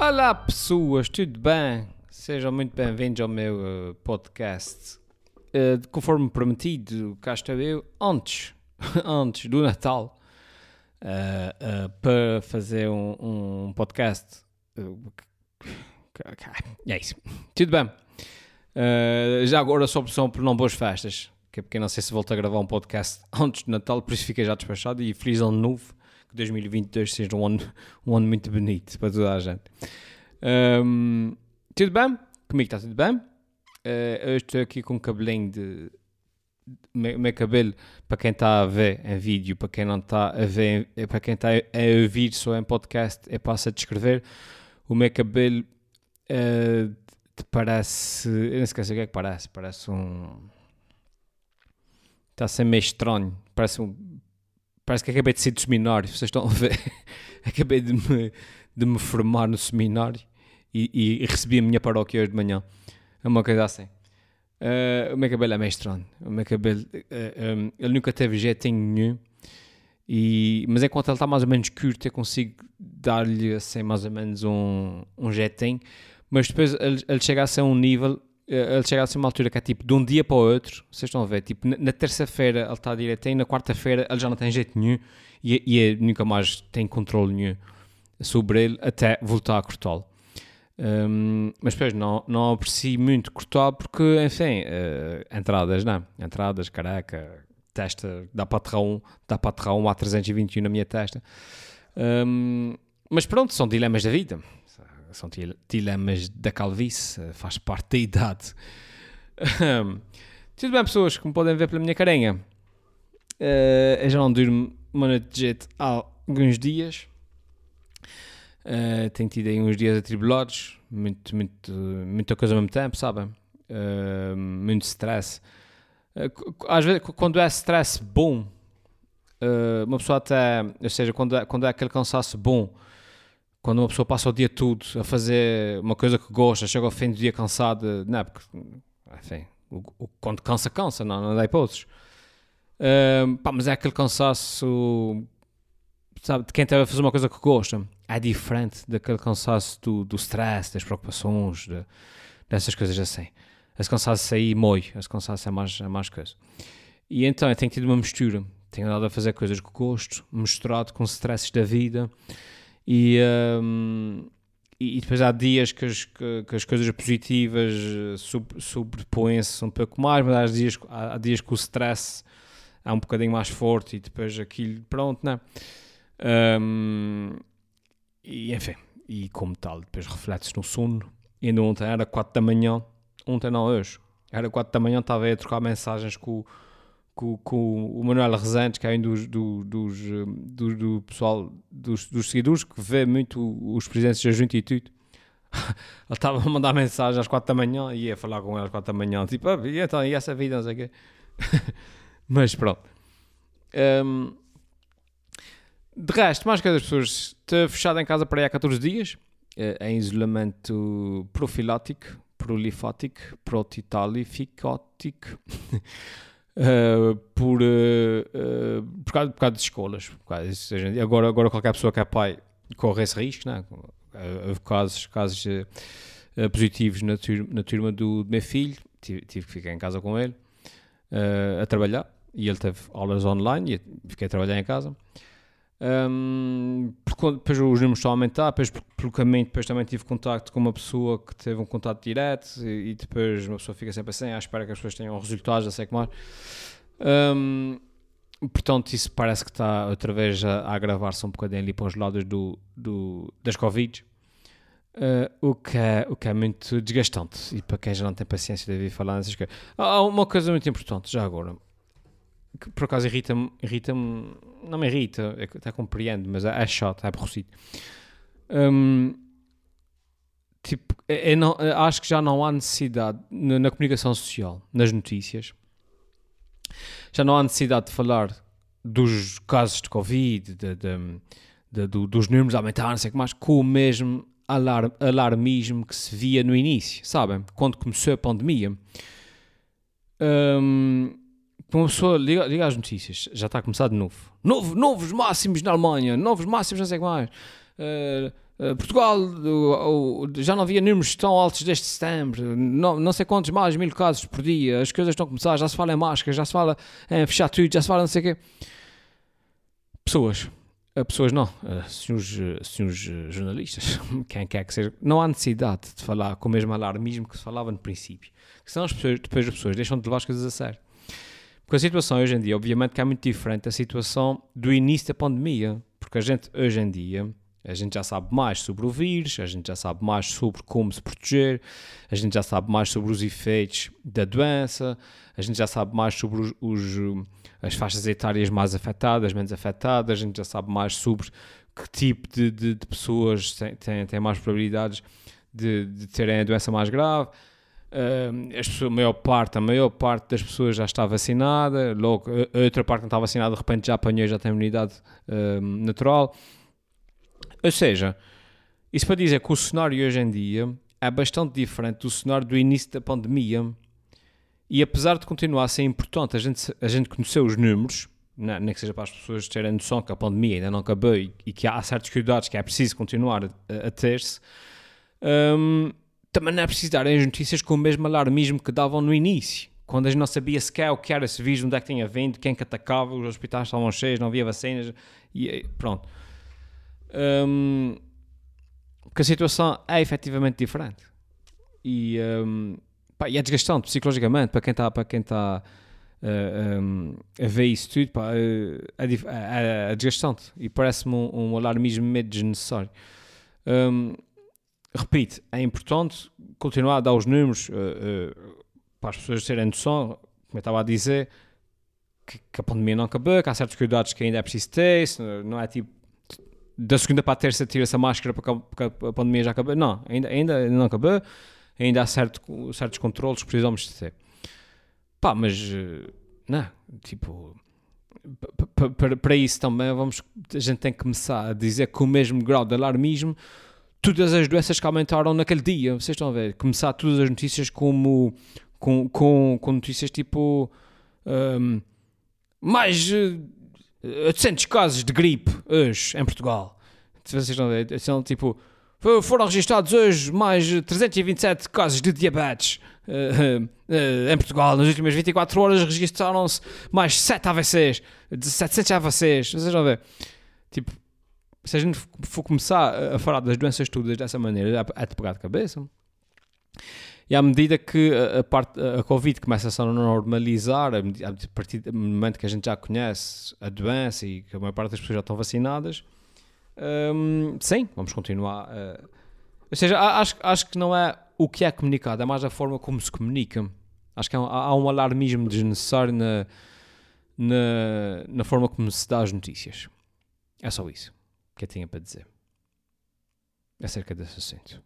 Olá pessoas, tudo bem? Sejam muito bem-vindos ao meu uh, podcast. Uh, conforme prometido, cá estou eu antes, antes do Natal uh, para fazer um, um podcast. é isso. Tudo bem. já agora só opção por não boas festas, que é porque não sei se volto a gravar um podcast antes do Natal, por isso fiquei já despachado e feliz ano novo que 2022 seja um ano, um ano muito bonito para toda a gente. Um, tudo bem? Comigo está tudo bem? Uh, eu estou aqui com um cabelinho de. Meu, meu cabelo, para quem está a ver em vídeo, para quem não está a ver, para quem está a ouvir só em podcast, é passa a descrever. O meu cabelo uh, parece. Eu não sei o que é que parece. Parece um. Está a ser meio estranho. Parece um Parece que acabei de sair do seminário, vocês estão a ver? acabei de me, de me formar no seminário e, e, recebi a minha paróquia hoje de manhã. É uma coisa assim. Uh, o meu cabelo é meio estranho. O meu cabelo, uh, eh, um, ele nunca teve jeitinho nenhum. E, mas enquanto ele está mais ou menos curto, eu consigo dar-lhe assim mais ou menos um, um jetinho. Mas depois ele, ele chega a ser um nível ele chega a uma altura que é tipo de um dia para o outro, vocês estão a ver, tipo na, terça-feira ele está direito, e na quarta-feira ele já não tem jeito nenhum e, e é, nunca mais tem controle nenhum sobre ele até voltar a cortá-lo. Um, mas depois não, não aprecio muito cortá-lo porque, enfim, uh, entradas, não, entradas, careca, testa, dá patrão, dá patrão A321 na minha testa. Um, mas pronto, são dilemas da vida são dilemas da calvície, eh, faz parte da idade. Tudo bem, pessoas, como podem ver pela minha carinha, uh, eu já não durmo uma noite de jeito há alguns dias. Uh, tenho tido aí uns dias atribulados, muito, muito, muita coisa ao mesmo tempo, sabem? Uh, muito stress. Às vezes, quando é stress bom, uma pessoa até, ou seja, quando é, quando é aquele cansaço bom, quando uma pessoa passa o dia todo a fazer uma coisa que gosta, chega ao fim do dia cansado, não é? Porque, enfim, o, o, quando cansa, cansa, não, não dá hipóteses. Pá, mas é aquele cansaço, sabe, de quem está a fazer uma coisa que gosta. É diferente daquele cansaço do, do stress, das preocupações, de, dessas coisas assim. Esse cansaço aí mói, esse cansaço é mais, é mais coisa. E então eu tenho tido uma mistura. Tenho andado a fazer coisas que gosto, misturado com stresses da vida e, um, e depois há dias que as, que, que as coisas positivas eh, sobrepõem-se um pouco mais, mas há dias, há, dias que o stress é um bocadinho mais forte e depois aquilo, pronto, né? Um, e enfim, e como tal, depois reflete-se no sono. E ainda ontem era 4 da manhã, ontem não, hoje, era 4 da manhã, estava aí a trocar mensagens com, com, com o Manuel Rezantes, que é um dos, do, dos, do, do, pessoal, dos, dos, seguidores, que vê muito os presidentes da Junta e tudo. Ele estava a mandar mensagem às 4 da manhã e ia falar com ele às 4 da manhã, tipo, ah, e então, e essa vida, não sei o quê. Mas pronto. Um, de resto, mais que as pessoas, estou fechado em casa para aí há 14 dias, eh, em isolamento profilático, prolifático, protitalifícotico. Uh, por, uh, por, causa, por causa de escolas. Causa agora, agora qualquer pessoa que é pai corre esse risco, né? houve casos, casos uh, positivos na turma, na turma do, do, meu filho, tive, tive, que ficar em casa com ele a trabalhar e ele teve aulas online e fiquei a trabalhar em casa. Um, depois os números estão a aumentar, depois pelo caminho depois também tive contacto com uma pessoa que teve um contato direto e, e depois uma pessoa fica sempre assim, à espera que as pessoas tenham resultados, já sei que mais. Um, portanto, isso parece que está outra vez a, a agravar-se um bocadinho ali para os lados do, do, das Covid. Uh, o, que é, o que é muito desgastante e para quem já não tem paciência de ouvir falar nessas coisas. Há uma coisa muito importante, já agora, que por acaso irrita-me, irrita-me, não me irrita, é até compreendo, mas é, é chato, é aborrecido. Um, tipo, é, é não, é, acho que já não há necessidade na, na, comunicação social, nas notícias, já não há necessidade de falar dos casos de Covid, de, de, de, do, dos números aumentar, não sei o que mais, com o mesmo alarm, alarmismo que se via no início, sabem? Quando começou a pandemia. Um, uma pessoa liga, liga notícias, já está a começar de novo. novo. Novos máximos na Alemanha, novos máximos, não sei o que mais. Uh, uh, Portugal uh, já não havia números tão altos desde setembro, não, não sei quantos mais mil casos por dia, as coisas estão a começar, já se fala em máscaras, já se fala em fechar tudo, já se fala não sei o quê. Pessoas, pessoas não, senhores, senhores jornalistas, quem quer que seja, não há necessidade de falar com o mesmo alarmismo que se falava no princípio, que senão as pessoas, depois as pessoas deixam de levar as coisas a sério. Porque a situação hoje em dia, obviamente, que é muito diferente da situação do início da pandemia. Porque a gente, hoje em dia, a gente já sabe mais sobre o vírus, a gente já sabe mais sobre como se proteger, a gente já sabe mais sobre os efeitos da doença, a gente já sabe mais sobre os, os as faixas etárias mais afetadas, menos afetadas, a gente já sabe mais sobre que tipo de, de, de pessoas têm, têm, mais probabilidades de, de terem a doença mais grave. Uh, as pessoas, a maior parte, a maior parte das pessoas já está vacinada, logo a outra parte não está vacinada, de repente já apanhou já tem imunidade uh, natural. Ou seja, isso para dizer que o cenário hoje em dia é bastante diferente do cenário do início da pandemia. E apesar de continuar a ser importante a gente, a gente conhecer os números, não, nem que seja para as pessoas terem noção que a pandemia ainda não acabou e, e que há certos cuidados que é preciso continuar a, a ter-se. Um, também não é preciso dar as notícias com o mesmo alarmismo que davam no início, quando a gente não sabia sequer o que era esse vírus, onde é que tinha vindo, quem que atacava, os hospitais estavam cheios, não havia vacinas, e pronto. Um, porque a situação é efetivamente diferente. E, um, pá, e é desgastante psicologicamente para quem está para quem está uh, um, a ver isso tudo. Pá, é, é, é desgastante e parece-me um, um alarmismo meio desnecessário. Um, repito, é importante continuar a dar os números uh, para as pessoas terem noção, como eu estava a dizer, que, que, a pandemia não acabou, que há certos cuidados que ainda é preciso ter, não é tipo da segunda para a terça tira-se a máscara porque a, pandemia já acabou. Não, ainda, ainda não acabou, ainda há certo, certos controles que precisamos de ter. Pá, mas eh, não, tipo, para isso também vamos, a gente tem que começar a dizer que o mesmo grau de alarmismo todas as doenças que aumentaram naquele dia. Vocês estão a ver? Começar todas as notícias como com, com, com notícias tipo um, mais uh, eh, 800 casos de gripe hoje em Portugal. Vocês estão a ver? São tipo foram registrados hoje mais 327 casos de diabetes uh, uh, em Portugal. Nas últimas 24 horas registraram-se mais 7 AVCs, de 700 AVCs. Vocês a ver? Tipo, se a gente for começar a falar das doenças todas dessa maneira, é de pegar de cabeça. E à medida que a, parte, a Covid começa a normalizar, a partir do momento que a gente já conhece a doença e que a maior parte das pessoas já estão vacinadas, hum, sim, vamos continuar. Ou seja, acho, acho que não é o que é comunicado, é mais a forma como se comunica. Acho que há, há um alarmismo desnecessário na, na, na forma como se dá as notícias. É só isso que eu tinha para dizer acerca desse assunto.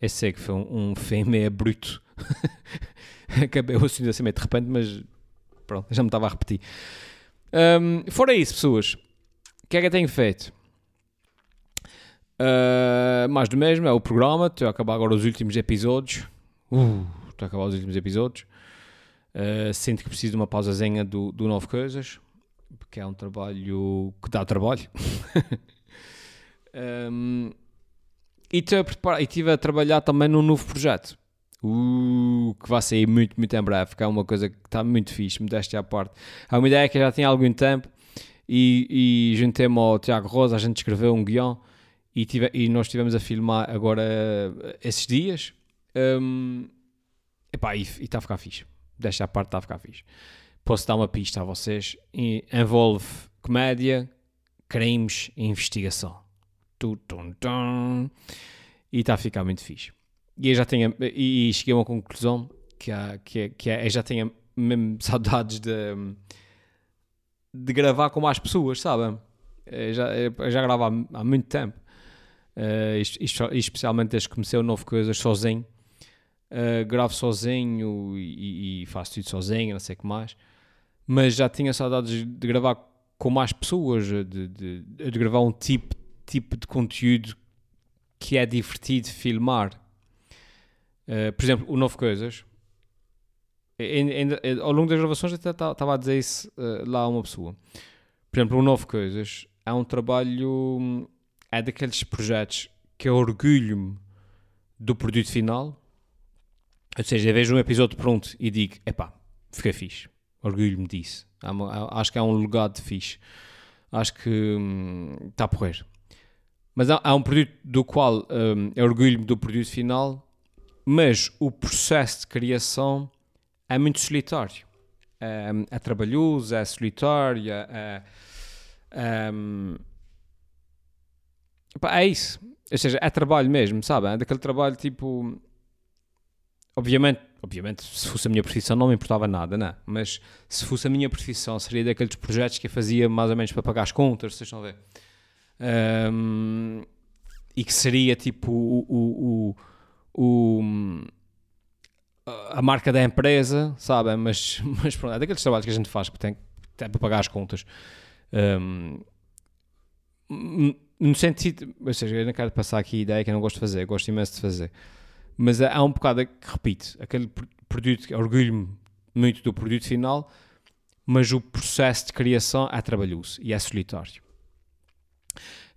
Eu sei que foi um, um fim meio bruto. Acabei o assunto assim meio de repente, mas pronto, já me estava a repetir. Um, fora isso, pessoas, o que é que eu tenho feito? Uh, mais do mesmo, é o programa. Estou a acabar agora os últimos episódios. Uh, estou a acabar os últimos episódios. Uh, sinto que preciso de uma pausazinha do, do Novo Coisas porque é um trabalho que dá trabalho. um, e estive a, a trabalhar também num novo projeto. Uh, que vai sair muito, muito em breve, que é uma coisa que está muito fixe, me deste à parte. É uma ideia que já tinha há algum tempo e, e juntei-me ao Tiago Rosa, a gente escreveu um guião e, tive, e nós estivemos a filmar agora esses dias. Um, epá, e está a ficar fixe. Desta parte está a ficar fixe posso dar uma pista a vocês. Envolve comédia, crimes e investigação. Tum, tum. E está a ficar muito fixe. E eu já tenho, e, cheguei a uma conclusão que, há, que, é, que é, eu já tenho mesmo saudades de, de gravar com mais pessoas, sabem? Já, eu já gravo há, há muito tempo. Uh, isto, isto, especialmente desde que comecei o novo coisas sozinho. Uh, gravo sozinho e, e, faço tudo sozinho, não sei o que mais mas já tinha saudades de gravar com mais pessoas, de, de, de gravar um tipo, tipo de conteúdo que é divertido filmar. Uh, por exemplo, o Novo Coisas. Ainda, ao longo das gravações até estava a dizer isso uh, lá a uma pessoa. Por exemplo, o Novo Coisas é um trabalho. é daqueles projetos que eu orgulho-me do produto final. Ou seja, eu vejo um episódio pronto e digo, epá, fiquei fixe. Orgulho-me disso. Acho que é um legado fixe. Acho que está hum, a porrer. Mas há, há, um produto do qual hum, eu orgulho-me do produto final, mas o processo de criação é muito solitário. É, é trabalhoso, é solitário, é, é, hum, é isso. Ou seja, é trabalho mesmo, sabe? É daquele trabalho tipo. Obviamente, obviamente, se fosse a minha profissão não me importava nada, não. É? Mas se fosse a minha profissão, seria daqueles projetos que eu fazia mais ou menos para pagar as contas, vocês estão a ver? Um, e que seria tipo o, o, o, o, a marca da empresa, sabe? Mas, mas pronto, é daqueles trabalhos que a gente faz que tem, tem para pagar as contas. Um, no sentido, ou seja, eu não quero passar aqui a ideia que eu não gosto de fazer, gosto imenso de fazer, mas há um bocado que repito, aquele produto, orgulho-me muito do produto final, mas o processo de criação é trabalhoso e é solitário.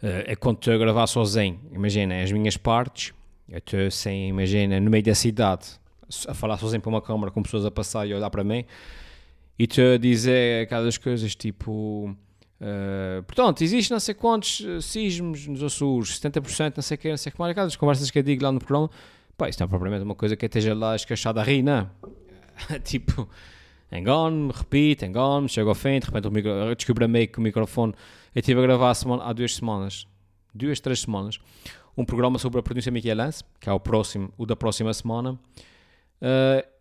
Eh, é quando a gravar sozinho, imagina, as minhas partes, eu estou assim, imagina, no meio da cidade, a falar sozinho para uma câmara com pessoas a passar e a olhar para mim, e estou a dizer aquelas coisas tipo Uh, portanto, existe não sei quantos uh, sismos nos Açores, 70%, não sei o que, não sei o que mais. Aquelas conversas que eu digo lá no programa, pá, isto não é propriamente uma coisa que esteja lá escachada a rir, não. tipo, engano-me, repito, engano-me, chego ao fim, de repente o micro, descobri meio que o microfone. Eu estive a gravar semana, há duas semanas, duas, três semanas, um programa sobre a pronúncia michelense, que é o próximo, o da próxima semana. Uh,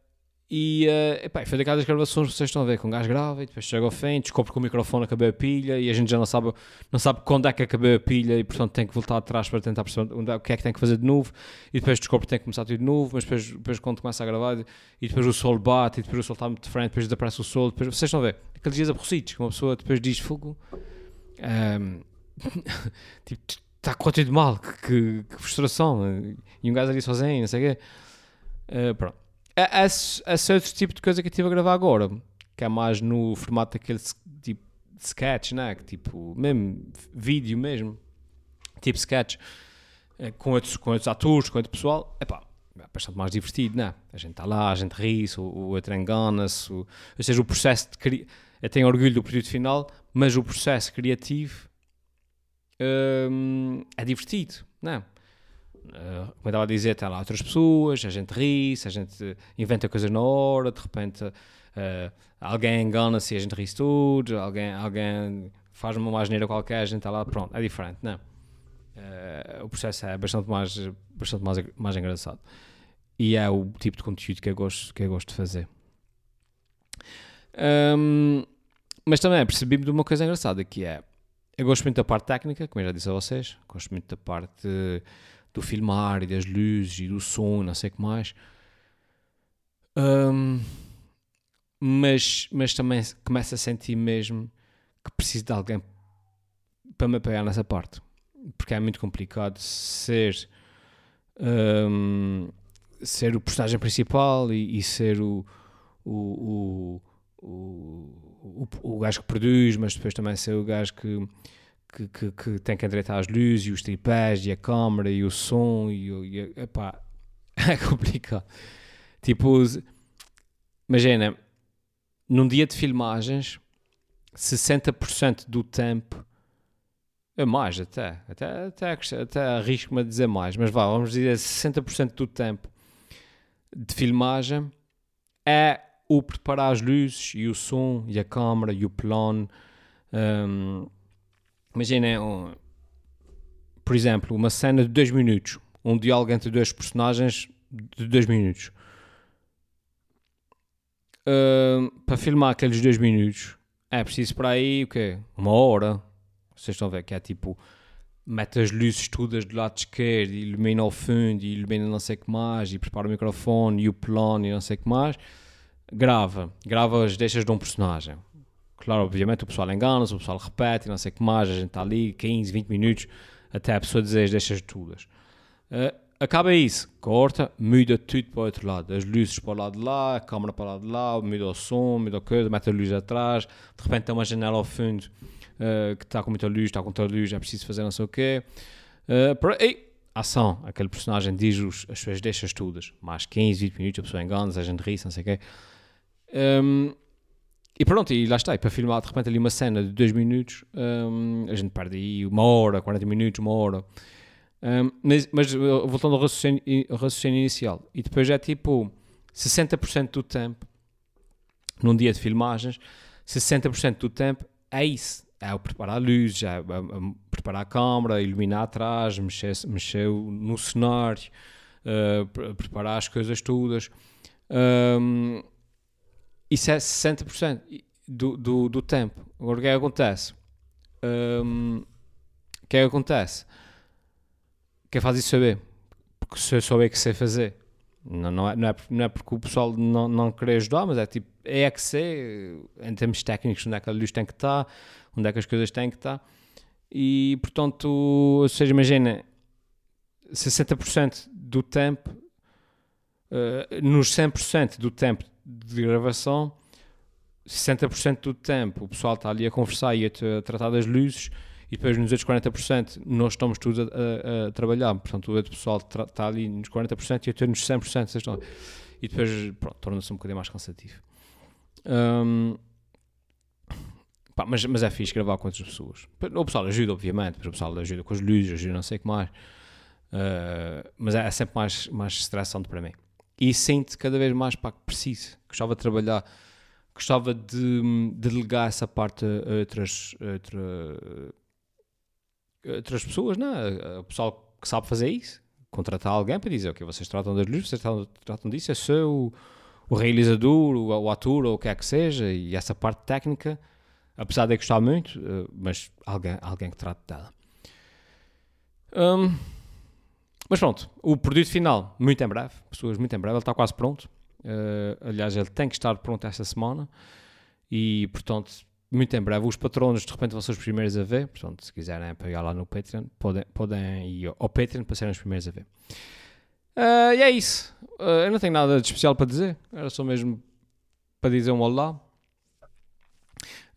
e uh, epá, foi daquelas gravações vocês estão a ver, com um gajo grava e depois chega ao fim, descobre que o microfone acabou a pilha e a gente já não sabe, não sabe quando é que acabou a pilha e portanto tem que voltar atrás para tentar perceber onde, é, o que é que tem que fazer de novo. E depois descobre que tem que começar tudo de novo, mas depois, depois quando começa a gravar e depois o sol bate e depois o sol está muito diferente, depois desaparece o sol, depois vocês estão a ver, aqueles dias aborrecidos que uma pessoa depois diz fogo, um, ehm, tipo, está a mal, que, que, que, frustração, e um gajo ali sozinho, não sei o quê, uh, pronto esse, esse outro tipo de coisa que eu estive a gravar agora, que é mais no formato daquele tipo sketch, né? Que, tipo, mesmo vídeo mesmo, tipo sketch, eh, com outros, com outros atores, com outro pessoal, epá, é bastante mais divertido, né? A gente está lá, a gente ri-se, o, o outro engana-se, ou seja, o processo de criar, eu tenho orgulho do produto final, mas o processo criativo hum, é divertido, não é? Uh, como estava a dizer, tem lá outras pessoas, a gente ri-se, a gente inventa coisas na hora, de repente uh, alguém engana-se e a gente ri-se tudo, alguém, alguém faz uma asneira qualquer, a gente está lá, pronto, é diferente, não uh, O processo é bastante mais, bastante mais, mais engraçado. E é o tipo de conteúdo que eu gosto, que eu gosto de fazer. Um, mas também percebi-me de uma coisa engraçada, que é, eu gosto muito da parte técnica, como eu já disse a vocês, gosto muito da parte do filmar e das luzes e do som, não sei o que mais. Um, mas, mas também começo a sentir mesmo que preciso de alguém para me apoiar nessa parte. Porque é muito complicado ser, um, ser o personagem principal e, e ser o, o, o, o, o, o gajo que produz, mas depois também ser o gajo que que, que, que, tem que endireitar as luzes e os tripés e a câmera e o som e, e epá, é complicado. Tipo, imagina, num dia de filmagens, 60% do tempo, é mais até, até, até, até arrisco-me a dizer mais, mas vá, vamos dizer 60% do tempo de filmagem é o preparar as luzes e o som e a câmera e o plano. Um, Imaginem, um, por exemplo, uma cena de 2 minutos, um diálogo entre dois personagens de 2 minutos. Uh, para filmar aqueles 2 minutos é preciso para aí o quê? Uma hora. Vocês estão a ver que é tipo mete as luzes todas do lado esquerdo, ilumina o fundo, ilumina não sei o que mais, e prepara o microfone e o plano e não sei o que mais. Grava, grava as deixas de um personagem. Claro, obviamente o pessoal engana-se, o pessoal repete, não sei que mais, a gente está ali 15, 20 minutos até a pessoa dizer deixas tudo. Uh, acaba isso, corta, muda tudo para o outro lado, as luzes para o lado de lá, a câmera para o lado de lá, muda o som, muda a coisa, mete a luz atrás, de repente tem uma janela ao fundo uh, que está com muita luz, está com muita luz, é preciso fazer não sei o quê. Uh, por, ei, ação, aquele personagem diz os, as suas deixas todas, mais 15, 20 minutos, a pessoa engana-se, a gente ri, não sei o quê. Um, e pronto, e lá está, e para filmar de repente ali uma cena de 2 minutos, um, a gente perde aí uma hora, 40 minutos, uma hora. Um, mas, mas, voltando ao raciocínio, ao raciocínio, inicial, e depois é tipo 60% do tempo, num dia de filmagens, 60% do tempo é isso. É o preparar a luz, é, é, é preparar a câmera, iluminar atrás, mexer, mexer no cenário, uh, preparar as coisas todas. Um, isso é 60% do, do, do tempo. Agora o que é que acontece? Um, o que é que acontece? Quem faz isso saber? Porque se eu souber que sei fazer. Não, não, é, não, é, não é porque o pessoal não, não quer ajudar, mas é tipo, é que sei, em termos técnicos, onde é que a luz tem que estar, onde é que as coisas têm que estar. E, portanto, ou seja, imagina, 60% do tempo, uh, nos 100% do tempo de gravação, 60% do tempo o pessoal está ali a conversar e a, a tratar das luzes e depois nos outros 40% nós estamos todos a, a, a trabalhar, portanto o outro pessoal está ali nos 40% e até nos 100% estão, e depois torna-se um bocadinho mais cansativo. Um, pá, mas, mas é fixe gravar com outras pessoas. O pessoal ajuda, obviamente, o pessoal ajuda com as luzes, ajuda não sei o que mais, uh, mas é, é, sempre mais, mais estressante para mim. E sinto cada vez mais para que preciso, gostava de trabalhar gostava de, de delegar essa parte a outras, a outras pessoas, não é? O pessoal que sabe fazer isso, contratar alguém para dizer, ok, vocês tratam das luzes, vocês tratam, tratam disso, é só o, o realizador, o, o, ator ou o que é que seja, e essa parte técnica, apesar de gostar muito, eh, mas alguém, alguém que trate dela. Um, mas pronto, o produto final, muito em breve, pessoas, muito em breve, ele está quase pronto. Uh, aliás, ele tem que estar pronto esta semana e, portanto, muito em breve, os patronos de repente vão ser os primeiros a ver. Portanto, se quiserem pegar lá no Patreon, podem, podem ir ao Patreon para serem os primeiros a ver. Uh, e é isso. Uh, eu não tenho nada de especial para dizer. Era só mesmo para dizer um olá.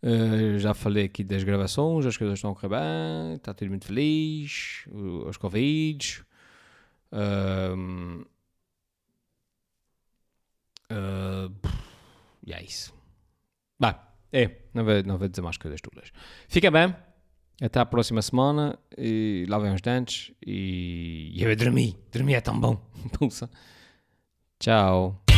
Uh, já falei aqui das gravações, as coisas estão a correr bem, está tudo muito feliz, os convites. Uh, e é isso. Bah, é, não vou, não vou dizer mais coisas todas. Fica bem. Até a próxima semana. E lavem os dentes. E, e eu dormi. Dormir é tão bom. Tchau.